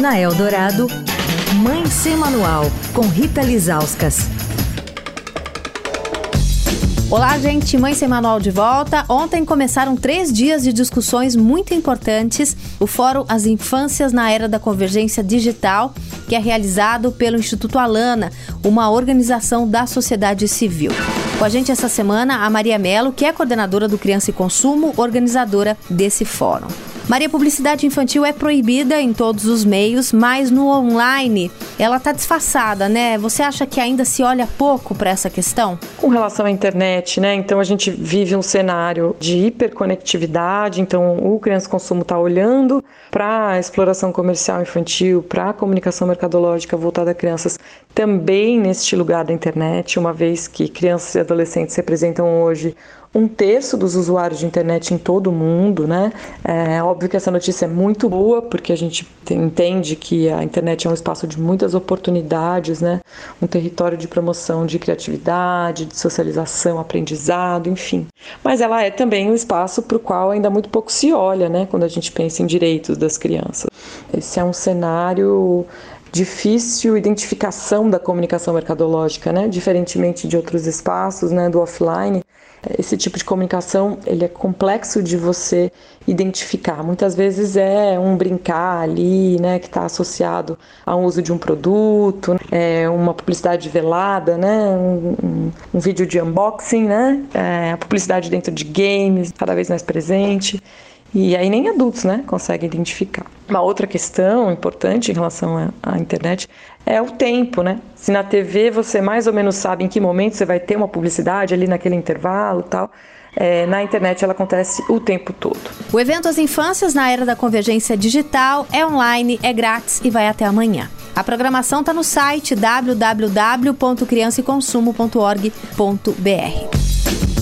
Na Eldorado, Mãe Sem Manual, com Rita Lizauskas. Olá, gente. Mãe Sem Manual de volta. Ontem começaram três dias de discussões muito importantes. O Fórum As Infâncias na Era da Convergência Digital, que é realizado pelo Instituto Alana, uma organização da sociedade civil. Com a gente essa semana, a Maria Melo, que é coordenadora do Criança e Consumo, organizadora desse fórum. Maria, publicidade infantil é proibida em todos os meios, mas no online ela está disfarçada, né? Você acha que ainda se olha pouco para essa questão? Com relação à internet, né? Então a gente vive um cenário de hiperconectividade, então o criança consumo está olhando para a exploração comercial infantil, para a comunicação mercadológica voltada a crianças também neste lugar da internet, uma vez que crianças e adolescentes representam hoje um terço dos usuários de internet em todo o mundo, né? É óbvio que essa notícia é muito boa, porque a gente entende que a internet é um espaço de muitas oportunidades, né? Um território de promoção de criatividade, de socialização, aprendizado, enfim. Mas ela é também um espaço para o qual ainda muito pouco se olha, né? Quando a gente pensa em direitos das crianças. Esse é um cenário difícil identificação da comunicação mercadológica, né? Diferentemente de outros espaços, né, do offline, esse tipo de comunicação ele é complexo de você identificar. Muitas vezes é um brincar ali, né, que está associado ao uso de um produto, é uma publicidade velada, né, um, um, um vídeo de unboxing, né, é a publicidade dentro de games cada vez mais presente. E aí nem adultos, né, conseguem identificar. Uma outra questão importante em relação à internet é o tempo, né? Se na TV você mais ou menos sabe em que momento você vai ter uma publicidade ali naquele intervalo, tal. É, na internet ela acontece o tempo todo. O evento As Infâncias na Era da Convergência Digital é online, é grátis e vai até amanhã. A programação está no site www.crianceconsumo.org.br.